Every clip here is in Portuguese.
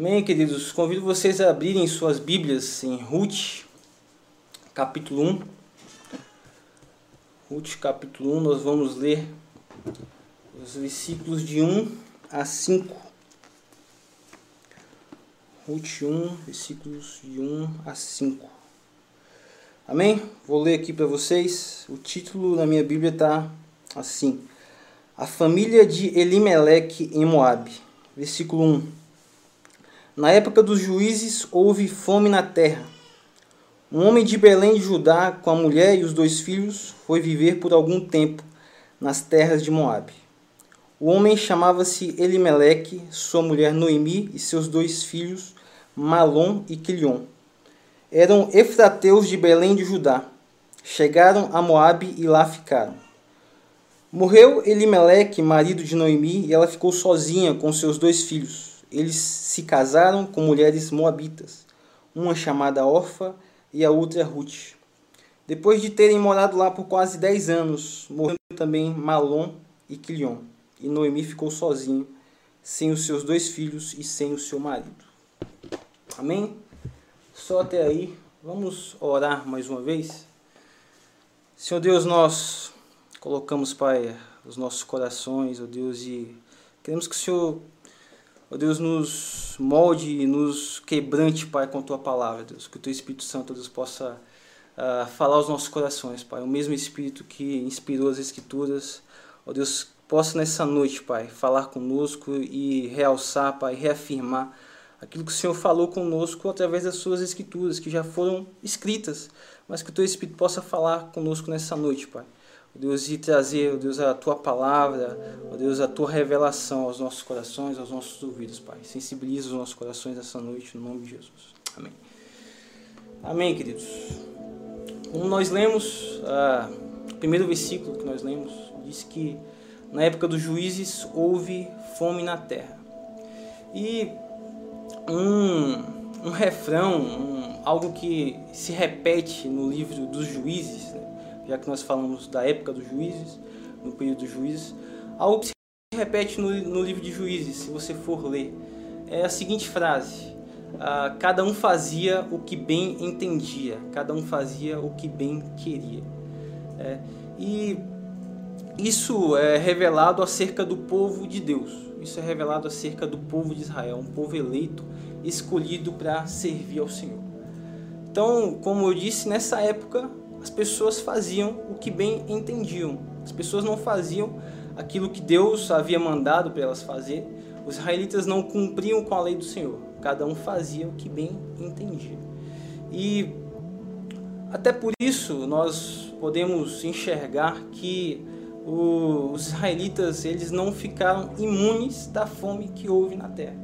Amém, queridos? Convido vocês a abrirem suas Bíblias em Ruth, capítulo 1. Ruth, capítulo 1, nós vamos ler os versículos de 1 a 5. Ruth 1, versículos de 1 a 5. Amém? Vou ler aqui para vocês. O título na minha Bíblia está assim: A família de Elimeleque em Moabe. Versículo 1. Na época dos juízes houve fome na terra. Um homem de Belém de Judá, com a mulher e os dois filhos, foi viver por algum tempo nas terras de Moabe. O homem chamava-se Elimeleque, sua mulher Noemi e seus dois filhos, Malom e Quilion. Eram efrateus de Belém de Judá. Chegaram a Moabe e lá ficaram. Morreu Elimeleque, marido de Noemi, e ela ficou sozinha com seus dois filhos eles se casaram com mulheres moabitas, uma chamada Orfa e a outra Ruth. Depois de terem morado lá por quase dez anos, morreram também Malom e Quilion, e Noemi ficou sozinho, sem os seus dois filhos e sem o seu marido. Amém? Só até aí. Vamos orar mais uma vez? Senhor Deus, nós colocamos, Pai, os nossos corações, ó Deus, e queremos que o Senhor Ó Deus, nos molde e nos quebrante, Pai, com a Tua palavra, Deus. Que o Teu Espírito Santo, Deus, possa uh, falar aos nossos corações, Pai. O mesmo Espírito que inspirou as Escrituras, ó Deus, possa nessa noite, Pai, falar conosco e realçar, Pai, reafirmar aquilo que o Senhor falou conosco através das Suas Escrituras, que já foram escritas, mas que o Teu Espírito possa falar conosco nessa noite, Pai. Deus, e trazer, Deus, a tua palavra, ó Deus, a tua revelação aos nossos corações, aos nossos ouvidos, Pai. Sensibiliza os nossos corações essa noite, no nome de Jesus. Amém. Amém, queridos. Como nós lemos, ah, o primeiro versículo que nós lemos diz que na época dos juízes houve fome na terra. E um, um refrão, um, algo que se repete no livro dos juízes, né? Já que nós falamos da época dos juízes, no período dos juízes, algo que se repete no, no livro de juízes, se você for ler, é a seguinte frase: ah, cada um fazia o que bem entendia, cada um fazia o que bem queria. É, e isso é revelado acerca do povo de Deus. Isso é revelado acerca do povo de Israel, um povo eleito, escolhido para servir ao Senhor. Então, como eu disse, nessa época as pessoas faziam o que bem entendiam. As pessoas não faziam aquilo que Deus havia mandado para elas fazer. Os israelitas não cumpriam com a lei do Senhor. Cada um fazia o que bem entendia. E até por isso nós podemos enxergar que os israelitas eles não ficaram imunes da fome que houve na terra.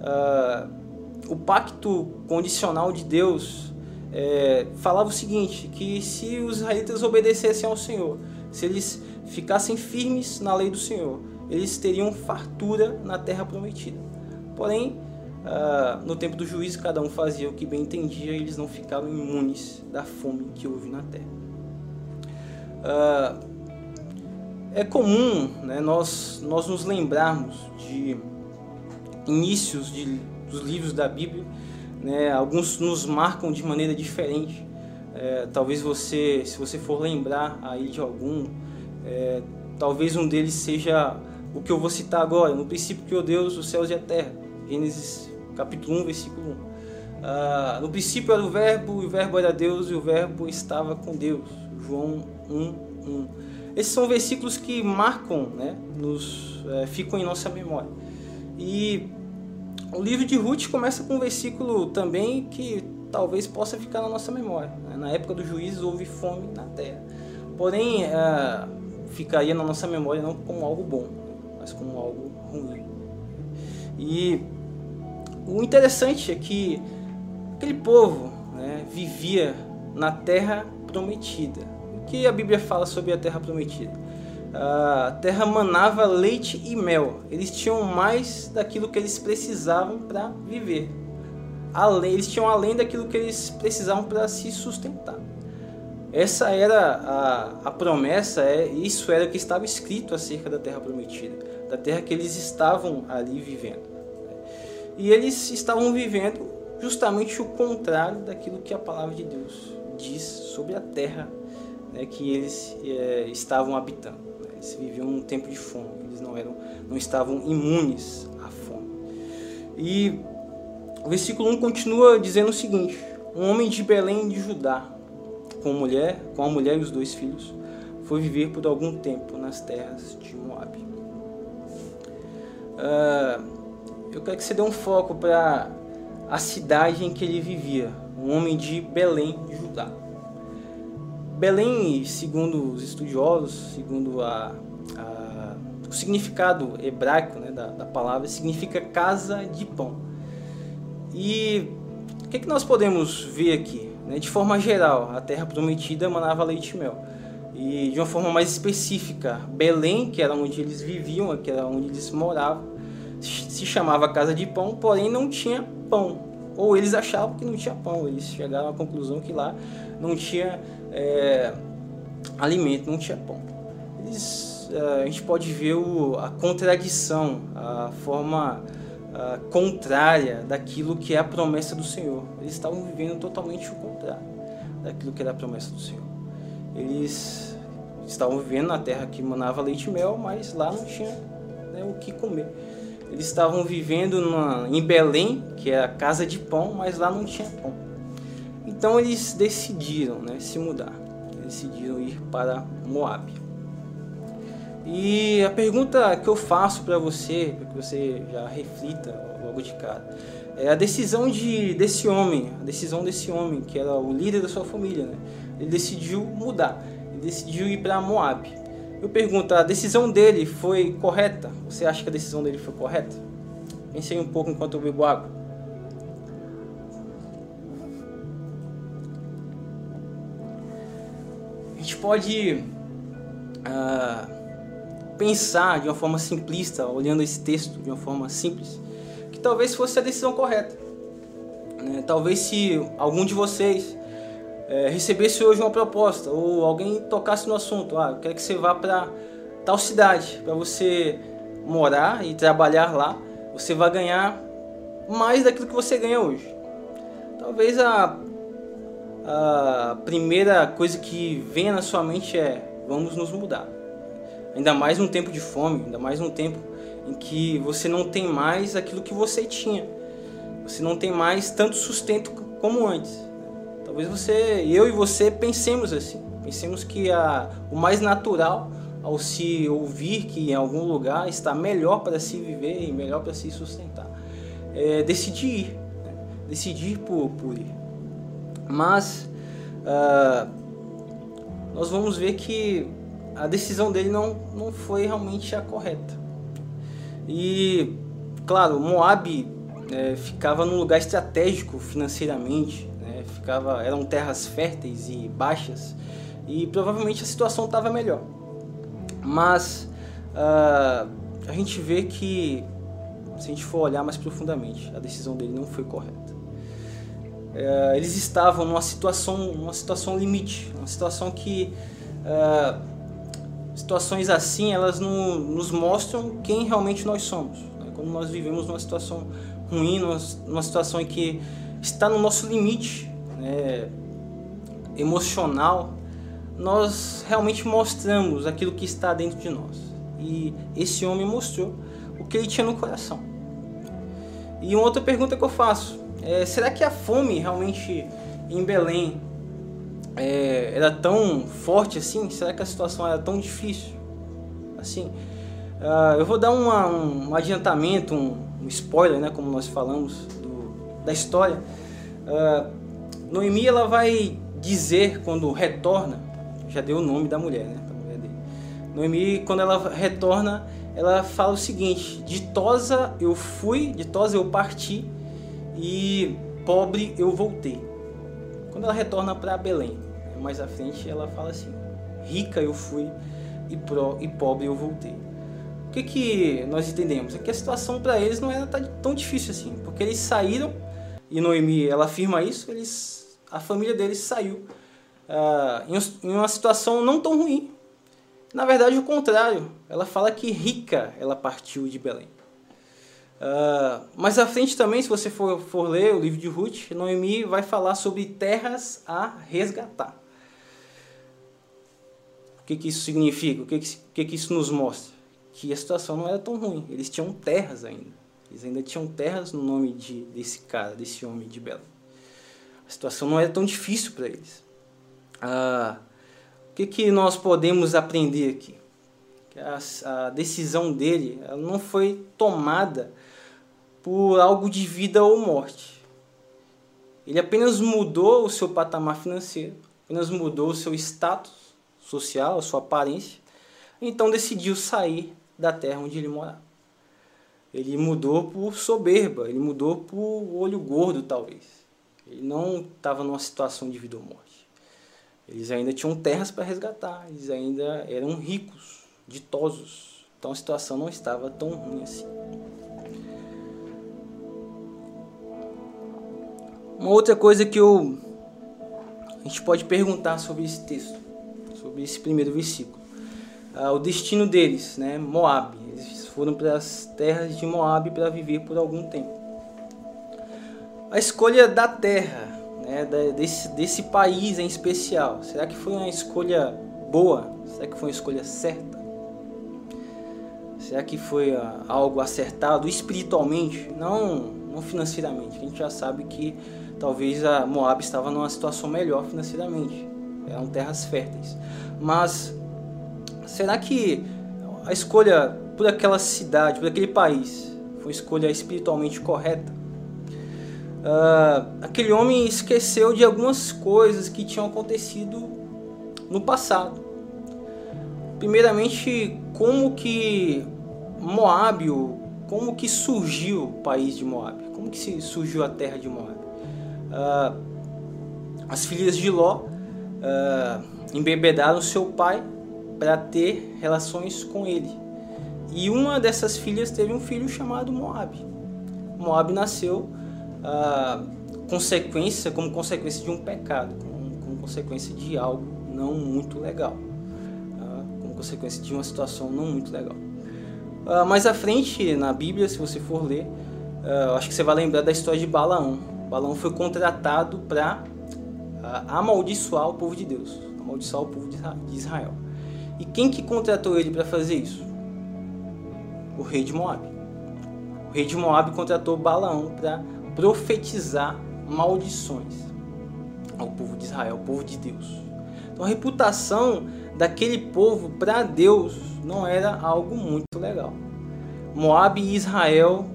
Uh, o pacto condicional de Deus é, falava o seguinte, que se os israelitas obedecessem ao Senhor, se eles ficassem firmes na lei do Senhor, eles teriam fartura na terra prometida. Porém, uh, no tempo do juízo, cada um fazia o que bem entendia e eles não ficavam imunes da fome que houve na terra. Uh, é comum né, nós, nós nos lembrarmos de inícios de, dos livros da Bíblia né? Alguns nos marcam de maneira diferente. É, talvez você, se você for lembrar aí de algum, é, talvez um deles seja o que eu vou citar agora. No princípio criou Deus os céus e a terra. Gênesis capítulo 1, versículo 1. Ah, no princípio era o verbo, e o verbo era Deus, e o verbo estava com Deus. João 1, 1. Esses são versículos que marcam, né, nos, é, ficam em nossa memória. E o livro de Ruth começa com um versículo também que talvez possa ficar na nossa memória. Né? Na época dos juízes houve fome na terra. Porém, é, ficaria na nossa memória não como algo bom, mas como algo ruim. E o interessante é que aquele povo né, vivia na terra prometida. O que a Bíblia fala sobre a terra prometida? A terra manava leite e mel. Eles tinham mais daquilo que eles precisavam para viver. Além, eles tinham além daquilo que eles precisavam para se sustentar. Essa era a, a promessa, é, isso era o que estava escrito acerca da terra prometida, da terra que eles estavam ali vivendo. E eles estavam vivendo justamente o contrário daquilo que a palavra de Deus diz sobre a terra né, que eles é, estavam habitando. Eles viviam um tempo de fome, eles não, eram, não estavam imunes à fome. E o versículo 1 continua dizendo o seguinte: Um homem de Belém de Judá, com, mulher, com a mulher e os dois filhos, foi viver por algum tempo nas terras de Moab. Uh, eu quero que você dê um foco para a cidade em que ele vivia, um homem de Belém, de Judá. Belém, segundo os estudiosos, segundo a, a, o significado hebraico né, da, da, palavra, significa casa de pão. E o que, que nós podemos ver aqui? Né? De forma geral, a terra prometida manava leite e mel. E de uma forma mais específica, Belém, que era onde eles viviam, que era onde eles moravam, se chamava casa de pão, porém não tinha pão. Ou eles achavam que não tinha pão, eles chegaram à conclusão que lá não tinha é, alimento, não tinha pão. Eles, é, a gente pode ver o, a contradição, a forma a, contrária daquilo que é a promessa do Senhor. Eles estavam vivendo totalmente o contrário daquilo que era a promessa do Senhor. Eles estavam vivendo na terra que manava leite e mel, mas lá não tinha né, o que comer. Eles estavam vivendo numa, em Belém, que é a casa de pão, mas lá não tinha pão. Então eles decidiram né, se mudar. Decidiram ir para Moab. E a pergunta que eu faço para você, para que você já reflita logo de cara, é a decisão de, desse homem, a decisão desse homem, que era o líder da sua família. Né? Ele decidiu mudar, ele decidiu ir para Moab. Eu pergunto, a decisão dele foi correta? Você acha que a decisão dele foi correta? Pensei um pouco enquanto eu bebo água. Gente pode uh, pensar de uma forma simplista, olhando esse texto de uma forma simples, que talvez fosse a decisão correta. Né? Talvez se algum de vocês é, recebesse hoje uma proposta ou alguém tocasse no assunto, ah, eu quero que você vá para tal cidade para você morar e trabalhar lá, você vai ganhar mais daquilo que você ganha hoje. Talvez a, a primeira coisa que venha na sua mente é vamos nos mudar. Ainda mais num tempo de fome, ainda mais num tempo em que você não tem mais aquilo que você tinha. Você não tem mais tanto sustento como antes. Talvez você, eu e você pensemos assim. Pensemos que a, o mais natural ao se ouvir que em algum lugar está melhor para se viver e melhor para se sustentar, é decidir ir, né? decidir por, por ir. Mas uh, nós vamos ver que a decisão dele não, não foi realmente a correta. E, claro, Moab é, ficava num lugar estratégico financeiramente, ficava, eram terras férteis e baixas e provavelmente a situação estava melhor. Mas uh, a gente vê que, se a gente for olhar mais profundamente, a decisão dele não foi correta. Uh, eles estavam numa situação, numa situação limite, uma situação que uh, situações assim elas no, nos mostram quem realmente nós somos. Né? Quando nós vivemos numa situação ruim, numa, numa situação em que está no nosso limite, né, emocional, nós realmente mostramos aquilo que está dentro de nós. E esse homem mostrou o que ele tinha no coração. E uma outra pergunta que eu faço é: será que a fome realmente em Belém é, era tão forte assim? Será que a situação era tão difícil assim? Uh, eu vou dar uma, um, um adiantamento, um, um, spoiler, né, como nós falamos do, da história. Uh, Noemi ela vai dizer quando retorna, já deu o nome da mulher, né? mulher dele. Noemi, quando ela retorna, ela fala o seguinte: ditosa eu fui, ditosa eu parti e pobre eu voltei. Quando ela retorna para Belém, mais à frente ela fala assim: rica eu fui e, pro, e pobre eu voltei. O que, que nós entendemos? É que a situação para eles não era tão difícil assim, porque eles saíram e Noemi ela afirma isso, eles a família deles saiu uh, em, uma situação não tão ruim. Na verdade, o contrário. Ela fala que rica ela partiu de Belém. Uh, mais à frente também, se você for, for ler o livro de Ruth, Noemi vai falar sobre terras a resgatar. O que, que isso significa? O que, que, que, que isso nos mostra? Que a situação não era tão ruim. Eles tinham terras ainda. Eles ainda tinham terras no nome de, desse cara, desse homem de Bela. A situação não era tão difícil para eles. Uh, o que, que nós podemos aprender aqui? A, a decisão dele não foi tomada por algo de vida ou morte. Ele apenas mudou o seu patamar financeiro, apenas mudou o seu status social, a sua aparência, então decidiu sair da terra onde ele morava. Ele mudou por soberba, ele mudou por olho gordo, talvez. Ele não estava numa situação de vida ou morte. Eles ainda tinham terras para resgatar, eles ainda eram ricos, ditosos. Então a situação não estava tão ruim assim. Uma outra coisa que eu a gente pode perguntar sobre esse texto, sobre esse primeiro versículo. Ah, o destino deles, né? Moab. Eles foram para as terras de Moab para viver por algum tempo. A escolha da terra, né? desse, desse país em especial, será que foi uma escolha boa? Será que foi uma escolha certa? Será que foi ah, algo acertado espiritualmente? Não, não financeiramente. A gente já sabe que talvez a Moab estava numa situação melhor financeiramente. Eram terras férteis. Mas será que a escolha por aquela cidade, por aquele país, foi escolha espiritualmente correta? Uh, aquele homem esqueceu de algumas coisas que tinham acontecido no passado. Primeiramente, como que Moab, como que surgiu o país de Moab? Como que surgiu a terra de Moab? uh, as filhas de Ló uh, embebedaram seu pai para ter relações com ele. E uma dessas filhas teve um filho chamado Moab. Moab nasceu uh, consequência, como consequência de um pecado, como, como consequência de algo não muito legal, uh, como consequência de uma situação não muito legal. Uh, mais à frente na Bíblia, se você for ler, uh, acho que você vai lembrar da história de Balaão. Balaão foi contratado para ah, amaldiçoar o povo de Deus, amaldiçoar o povo de Israel. E quem que contratou ele para fazer isso? O rei de Moab. O rei de Moab contratou Balaão para profetizar maldições ao povo de Israel, ao povo de Deus. Então a reputação daquele povo para Deus não era algo muito legal. Moab e Israel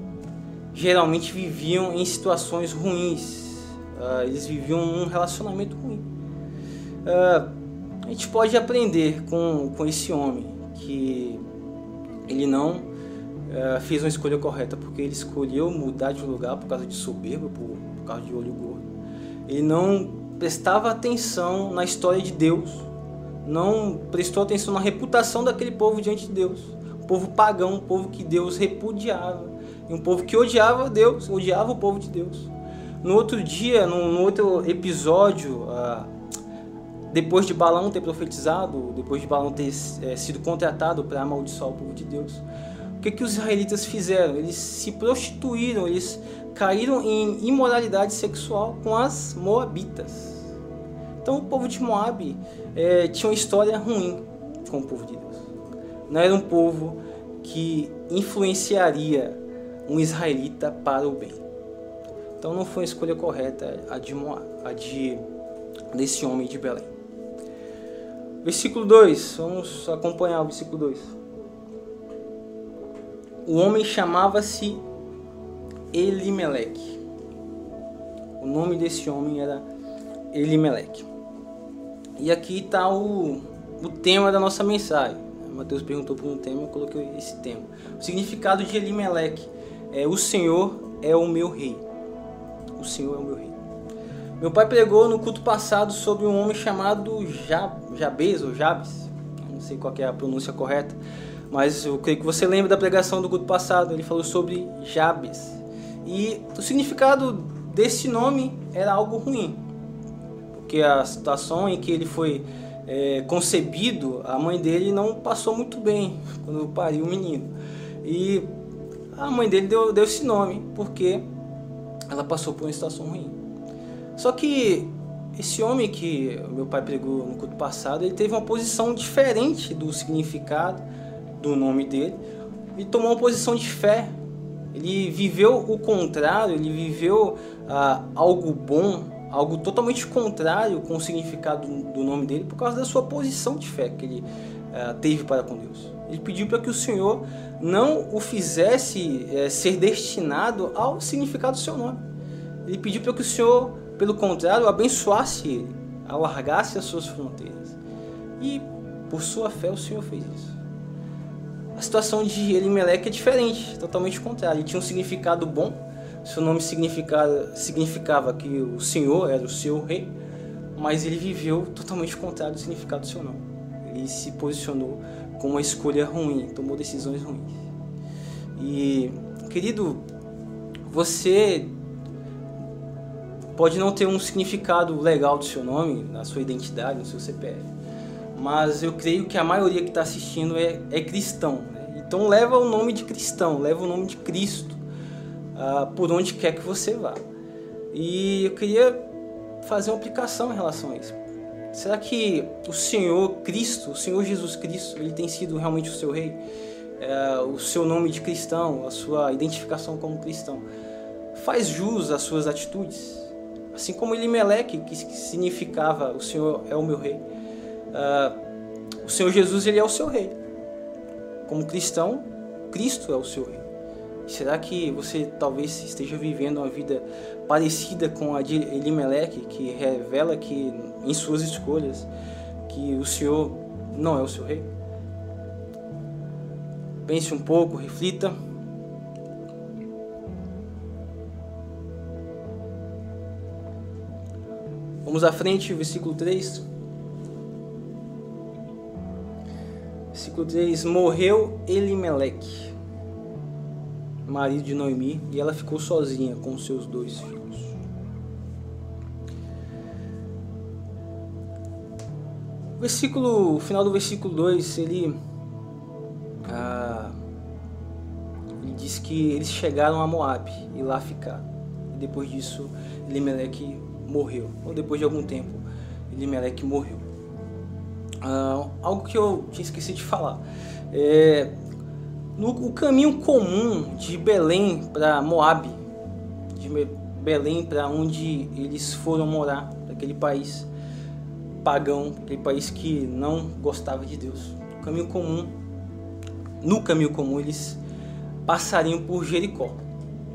geralmente viviam em situações ruins. Uh, eles viviam um relacionamento ruim. Uh, a gente pode aprender com, com esse homem que ele não uh, fez uma escolha correta porque ele escolheu mudar de lugar por causa de soberba, por, por causa de olho gordo. Ele não prestava atenção na história de Deus, não prestou atenção na reputação daquele povo diante de Deus. Um povo pagão, um povo que Deus repudiava e um povo que odiava Deus, odiava o povo de Deus. No outro dia, no outro episódio, ah, depois de Balão ter profetizado, depois de Balão ter é, sido contratado para amaldiçoar o povo de Deus, o que, que os israelitas fizeram? Eles se prostituíram, eles caíram em imoralidade sexual com as moabitas. Então o povo de Moab é, tinha uma história ruim com o povo de Deus. Não era um povo que influenciaria um israelita para o bem. Então não foi a escolha correta a de Moab, a de desse homem de Belém. Versículo 2, vamos acompanhar o versículo 2. O homem chamava-se Elimeleque. O nome desse homem era Elimeleque. E aqui está o, o tema da nossa mensagem. Mateus perguntou por um tema, eu coloquei esse tema. O significado de Elimeleque é o Senhor é o meu rei. O Senhor é o meu rei. Meu pai pregou no culto passado sobre um homem chamado Jab, Jabez ou Jabes. Não sei qual é a pronúncia correta, mas eu creio que você lembra da pregação do culto passado. Ele falou sobre Jabes. E o significado desse nome era algo ruim, porque a situação em que ele foi é, concebido, a mãe dele não passou muito bem quando pariu o menino. E a mãe dele deu, deu esse nome, porque ela passou por uma situação ruim. Só que esse homem que meu pai pregou no culto passado, ele teve uma posição diferente do significado do nome dele e tomou uma posição de fé. Ele viveu o contrário, ele viveu ah, algo bom, algo totalmente contrário com o significado do nome dele por causa da sua posição de fé que ele ah, teve para com Deus. Ele pediu para que o Senhor não o fizesse eh, ser destinado ao significado do seu nome. Ele pediu para que o Senhor pelo contrário, abençoasse ele, alargasse as suas fronteiras. E por sua fé o Senhor fez isso. A situação de Elimelec é diferente, totalmente contrário. Ele tinha um significado bom, seu nome significava, significava que o Senhor era o seu rei, mas ele viveu totalmente contrário do significado do seu nome. Ele se posicionou com uma escolha ruim, tomou decisões ruins. E, querido, você pode não ter um significado legal do seu nome, na sua identidade, no seu CPF. Mas eu creio que a maioria que está assistindo é, é cristão. Né? Então leva o nome de cristão, leva o nome de Cristo uh, por onde quer que você vá. E eu queria fazer uma aplicação em relação a isso. Será que o Senhor Cristo, o Senhor Jesus Cristo, ele tem sido realmente o seu rei? É, o seu nome de cristão, a sua identificação como cristão, faz jus às suas atitudes? Assim como Elimelec, que significava o Senhor é o meu rei. Uh, o Senhor Jesus ele é o seu rei. Como cristão, Cristo é o seu rei. Será que você talvez esteja vivendo uma vida parecida com a de Elimelec, que revela que em suas escolhas que o Senhor não é o seu rei? Pense um pouco, reflita. Vamos à frente, versículo 3. Versículo 3: Morreu Elimelec, marido de Noemi, e ela ficou sozinha com seus dois filhos. O versículo, o final do versículo 2, ele, ah, ele diz que eles chegaram a Moab e lá ficaram. E depois disso, Elimelec morreu. Ou depois de algum tempo, Elimelec morreu. Ah, algo que eu tinha esquecido de falar. É, no o caminho comum de Belém para Moab, de Belém para onde eles foram morar, aquele país pagão, aquele país que não gostava de Deus. O caminho comum, no caminho comum eles passariam por Jericó.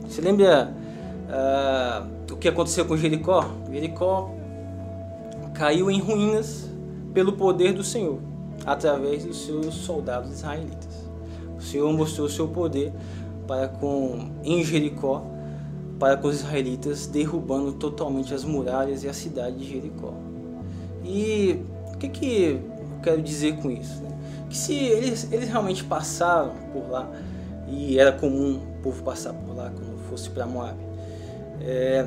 Você lembra uh, o que aconteceu com Jericó? Jericó caiu em ruínas pelo poder do Senhor, através dos seus soldados israelitas. O Senhor mostrou o seu poder para com em Jericó, para com os israelitas, derrubando totalmente as muralhas e a cidade de Jericó. E o que, que eu quero dizer com isso? Né? Que se eles, eles realmente passaram por lá, e era comum o povo passar por lá quando fosse para Moab, é,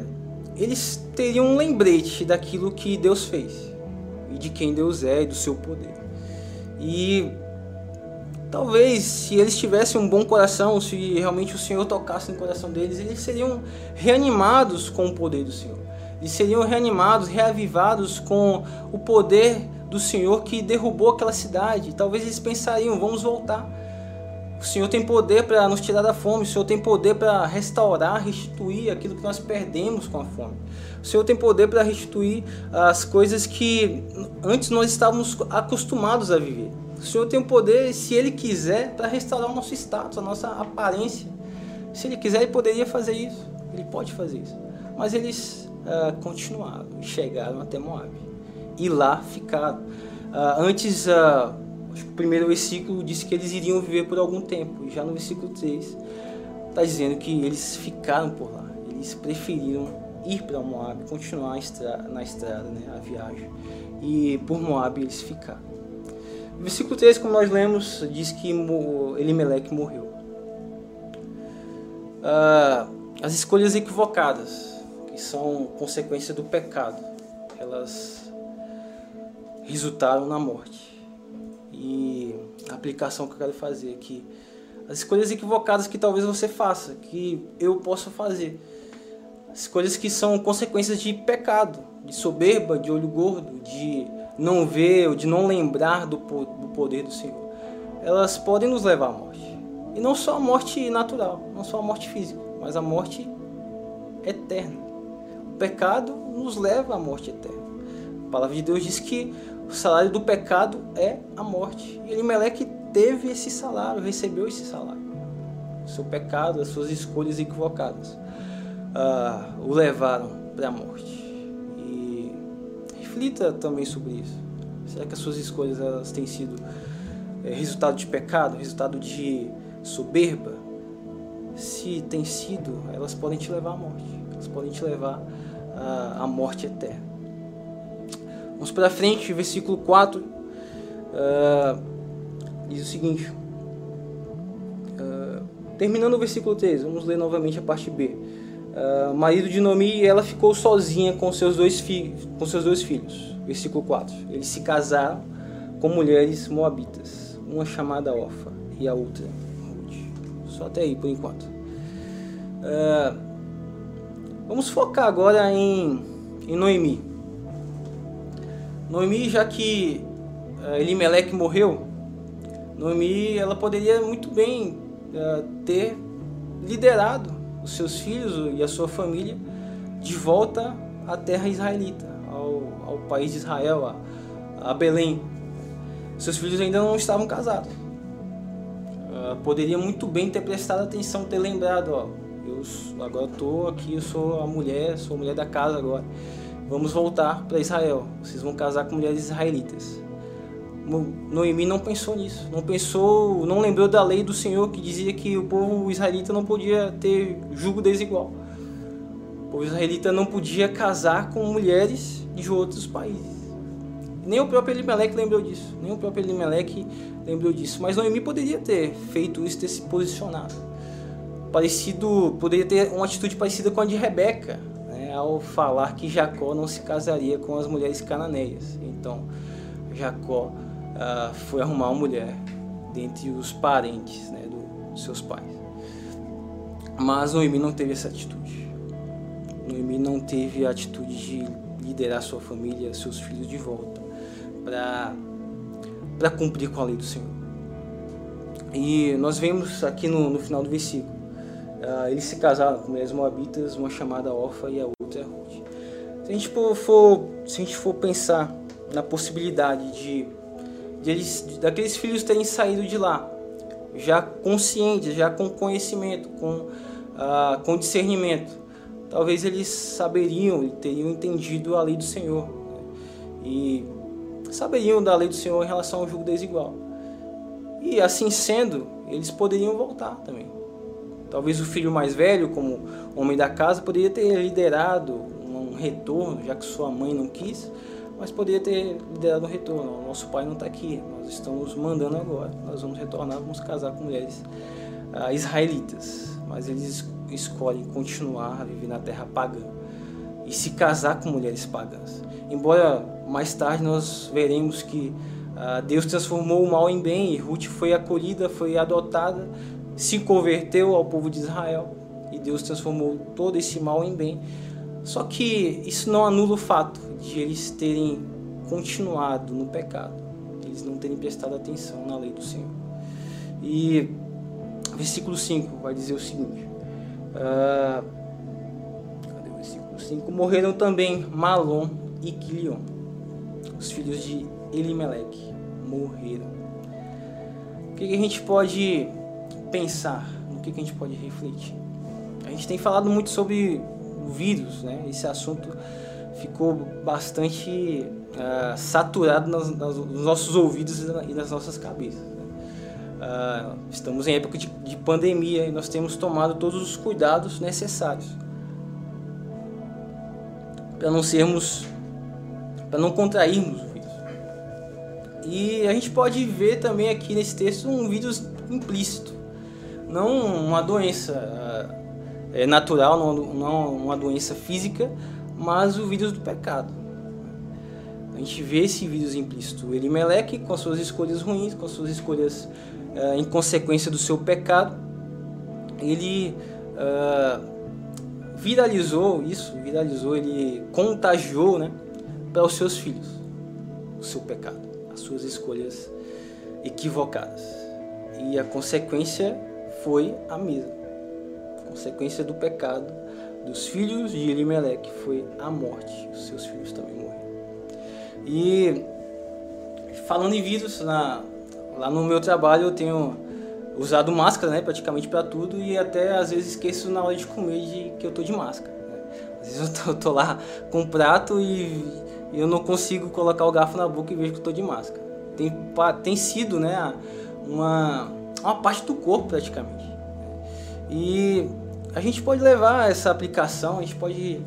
eles teriam um lembrete daquilo que Deus fez e de quem Deus é e do seu poder. E talvez se eles tivessem um bom coração, se realmente o Senhor tocasse no coração deles, eles seriam reanimados com o poder do Senhor. Eles seriam reanimados, reavivados com o poder do Senhor que derrubou aquela cidade. Talvez eles pensariam: vamos voltar o Senhor tem poder para nos tirar da fome, o Senhor tem poder para restaurar, restituir aquilo que nós perdemos com a fome. O Senhor tem poder para restituir as coisas que antes nós estávamos acostumados a viver. O Senhor tem o poder, se Ele quiser, para restaurar o nosso status, a nossa aparência. Se Ele quiser, Ele poderia fazer isso. Ele pode fazer isso. Mas eles uh, continuaram e chegaram até Moab. E lá ficaram. Uh, antes. Uh, o primeiro versículo disse que eles iriam viver por algum tempo. E já no versículo 3 está dizendo que eles ficaram por lá. Eles preferiram ir para Moab, continuar na estrada, né, a viagem. E por Moab eles ficaram. Versículo 3, como nós lemos, diz que Elimelec morreu. Ah, as escolhas equivocadas, que são consequência do pecado, elas resultaram na morte. E a aplicação que eu quero fazer aqui, as escolhas equivocadas que talvez você faça, que eu possa fazer. As escolhas que são consequências de pecado, de soberba, de olho gordo, de não ver ou de não lembrar do, poder do Senhor. Elas podem nos levar à morte. E não só a morte natural, não só a morte física, mas a morte eterna. O pecado nos leva à morte eterna. A palavra de Deus diz que o salário do pecado é a morte. E Elimelec teve esse salário, recebeu esse salário. O seu pecado, as suas escolhas equivocadas uh, o levaram para a morte. Reflita também sobre isso. Será que as suas escolhas elas têm sido é, resultado de pecado, resultado de soberba? Se tem sido, elas podem te levar à morte. Elas podem te levar à, à morte eterna. Vamos para frente, versículo 4. Uh, ah, diz o seguinte: uh, terminando o versículo 3, vamos ler novamente a parte B. Uh, marido de Nomi, ela ficou sozinha com seus dois filhos, com seus dois filhos. Versículo 4. Eles se casaram com mulheres moabitas, uma chamada Orfa e a outra Ruth. Só até aí por enquanto. Uh, vamos focar agora em, em Noemi. Noemi, já que uh, Elimelec morreu, Noemi ela poderia muito bem uh, ter liderado os seus filhos e a sua família de volta à terra israelita, ao, ao país de Israel, a, a Belém. Seus filhos ainda não estavam casados. Uh, poderia muito bem ter prestado atenção, ter lembrado, ó, eu agora estou aqui, eu sou a mulher, sou a mulher da casa agora. Vamos voltar para Israel. Vocês vão casar com mulheres israelitas. Noemi não pensou nisso, não pensou, não lembrou da lei do Senhor que dizia que o povo israelita não podia ter jugo desigual. O povo israelita não podia casar com mulheres de outros países. Nem o próprio Elimelec lembrou disso, nem o próprio Elimelec lembrou disso. Mas Noemi poderia ter feito isso, ter se posicionado. Parecido, poderia ter uma atitude parecida com a de Rebeca, né, ao falar que Jacó não se casaria com as mulheres cananeias. Então, Jacó uh, foi arrumar uma mulher dentre os parentes né, do, dos seus pais. Mas Noemi não teve essa atitude. Noemi não teve a atitude de liderar sua família, seus filhos de volta para cumprir com a lei do Senhor. E nós vemos aqui no, no final do versículo, uh, eles se casaram com mulheres moabitas, uma chamada Orfa e a outra Ruth. Se a gente for, se a gente for pensar na possibilidade de daqueles filhos terem saído de lá, já conscientes, já com conhecimento, com, ah, com discernimento. Talvez eles saberiam e teriam entendido a lei do Senhor. Né? E saberiam da lei do Senhor em relação ao jugo desigual. E assim sendo, eles poderiam voltar também. Talvez o filho mais velho, como homem da casa, poderia ter liderado um retorno, já que sua mãe não quis mas poderia ter liderado um retorno. Nosso pai não está aqui, nós estamos mandando agora. Nós vamos retornar, vamos casar com mulheres uh, israelitas. Mas eles escolhem continuar a viver na terra pagã e se casar com mulheres pagãs. Embora mais tarde nós veremos que uh, Deus transformou o mal em bem e Ruth foi acolhida, foi adotada, se converteu ao povo de Israel e Deus transformou todo esse mal em bem. Só que isso não anula o fato de eles terem continuado no pecado, eles não terem prestado atenção na lei do Senhor. E versículo 5 vai dizer o seguinte: uh, cadê o versículo 5? Morreram também Malom e Quilion, os filhos de Elimelec, morreram. O que, que a gente pode pensar? No que, que a gente pode refletir? A gente tem falado muito sobre o vírus, né? Esse assunto ficou bastante uh, saturado nos nossos ouvidos e nas nossas cabeças. Uh, estamos em época de, de pandemia e nós temos tomado todos os cuidados necessários para não sermos, para não contrairmos o vírus. E a gente pode ver também aqui nesse texto um vírus implícito, não uma doença uh, natural, não, não uma doença física, mas o vírus do pecado. A gente vê esse vírus implícito. Elimelec, com as suas escolhas ruins, com as suas escolhas uh, em consequência do seu pecado, ele uh, viralizou isso, viralizou, ele contagiou né, para os seus filhos o seu pecado, as suas escolhas equivocadas. E a consequência foi a mesma. A consequência do pecado dos filhos de Elimelec foi a morte. Os seus filhos também morreram. E falando em vírus, na, lá no meu trabalho eu tenho usado máscara, né, praticamente para tudo e até às vezes esqueço na hora de comer de que eu tô de máscara. Né? Às vezes eu tô, eu tô, lá com um prato e, e eu não consigo colocar o garfo na boca e vejo que eu tô de máscara. Tem, tem sido, né, uma, uma parte do corpo praticamente. E a gente pode levar essa aplicação, a gente pode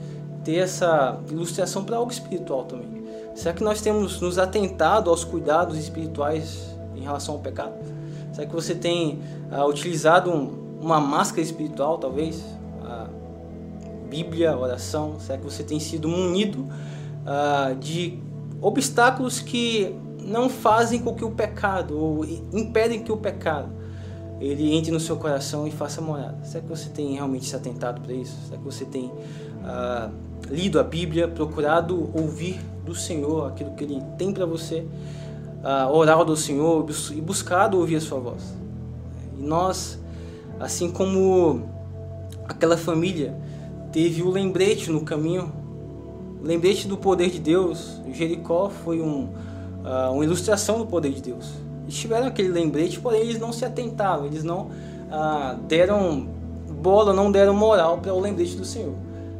ter essa ilustração para algo espiritual também. Será que nós temos nos atentado aos cuidados espirituais em relação ao pecado? Será que você tem uh, utilizado um, uma máscara espiritual, talvez? A Bíblia, oração? Será que você tem sido munido uh, de obstáculos que não fazem com que o pecado, ou impedem que o pecado, ele entre no seu coração e faça morada? Será que você tem realmente se atentado para isso? Será que você tem uh, lido a Bíblia, procurado ouvir do Senhor aquilo que Ele tem para você, uh, orar do Senhor e buscado ouvir a Sua voz? E nós, assim como aquela família teve o lembrete no caminho, lembrete do poder de Deus, Jericó foi um, uh, uma ilustração do poder de Deus. Tiveram aquele lembrete, porém eles não se atentaram, eles não ah, deram bola, não deram moral para o lembrete do Senhor.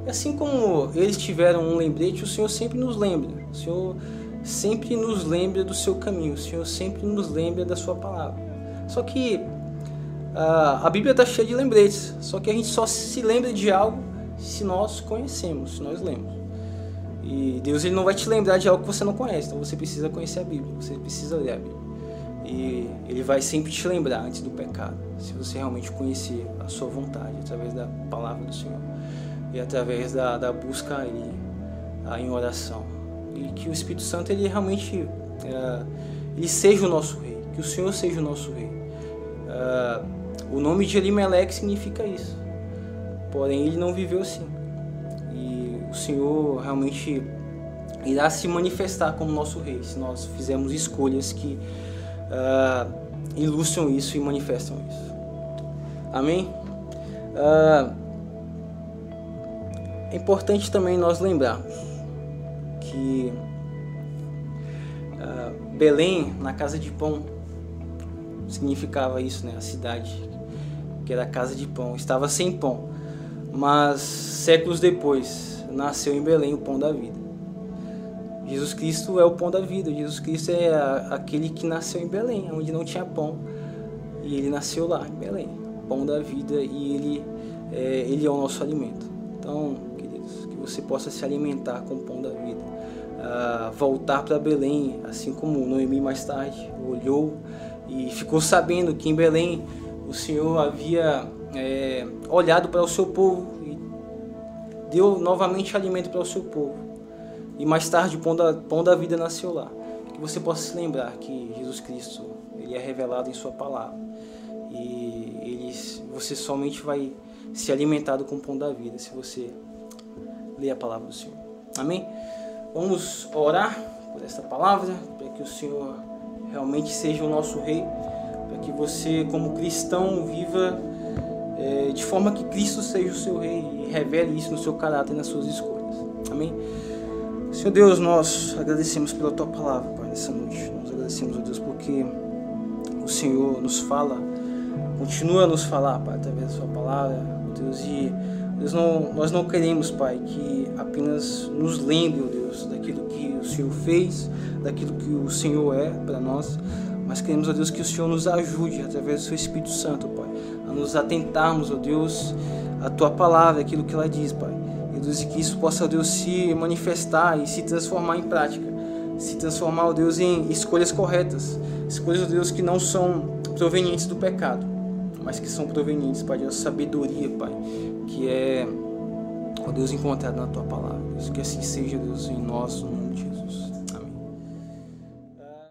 E assim como eles tiveram um lembrete, o Senhor sempre nos lembra. O Senhor sempre nos lembra do seu caminho. O Senhor sempre nos lembra da sua palavra. Só que ah, a Bíblia está cheia de lembretes. Só que a gente só se lembra de algo se nós conhecemos, se nós lemos. E Deus ele não vai te lembrar de algo que você não conhece. Então você precisa conhecer a Bíblia. Você precisa ler a Bíblia. E ele vai sempre te lembrar antes do pecado, se você realmente conhecer a sua vontade através da palavra do Senhor e através da, da busca ele, em oração. E que o Espírito Santo ele realmente é, ele seja o nosso rei, que o Senhor seja o nosso rei. É, o nome de Elimelec significa isso. Porém, ele não viveu assim. E o Senhor realmente irá se manifestar como nosso rei se nós fizermos escolhas que uh, ilustram isso e manifestam isso. Amém? Uh, é importante também nós lembrarmos que uh, Belém, na casa de pão, significava isso, né? A cidade que era a casa de pão, estava sem pão, mas séculos depois nasceu em Belém o pão da vida. Jesus Cristo é o pão da vida. Jesus Cristo é aquele que nasceu em Belém, onde não tinha pão. E ele nasceu lá, em Belém. Pão da vida e ele é, ele é o nosso alimento. Então, queridos, que você possa se alimentar com o pão da vida. Uh, voltar para Belém, assim como Noemi mais tarde olhou e ficou sabendo que em Belém o Senhor havia é, olhado para o seu povo e deu novamente alimento para o seu povo e mais tarde o pão da, pão da vida nasceu lá. Que você possa se lembrar que Jesus Cristo ele é revelado em sua palavra e ele, você somente vai ser alimentado com o pão da vida se você ler a palavra do Senhor. Amém? Vamos orar por esta palavra para que o Senhor realmente seja o nosso rei, para que você como cristão viva é, de forma que Cristo seja o seu rei e revele isso no seu caráter e nas suas escolhas. Amém? Senhor Deus, nós agradecemos pela tua palavra, Pai, nessa noite. Nós agradecemos, ó Deus, porque o Senhor nos fala, continua a nos falar, Pai, através da sua palavra, Deus, e Deus, não, nós não queremos, Pai, que apenas nos lembre, ó Deus, daquilo que o Senhor fez, daquilo que o Senhor é para nós, mas queremos, ó Deus, que o Senhor nos ajude, através do seu Espírito Santo, Pai, a nos atentarmos, ó Deus, a tua palavra, aquilo que ela diz, Pai Deus, e que isso possa, Deus, se manifestar e se transformar em prática. Se transformar, ó Deus, em escolhas corretas. Escolhas, ó Deus, que não são provenientes do pecado, mas que são provenientes, Pai, da sabedoria, Pai, que é, ó Deus, encontrado na Tua palavra. Deus, que assim seja, Deus, em nós, no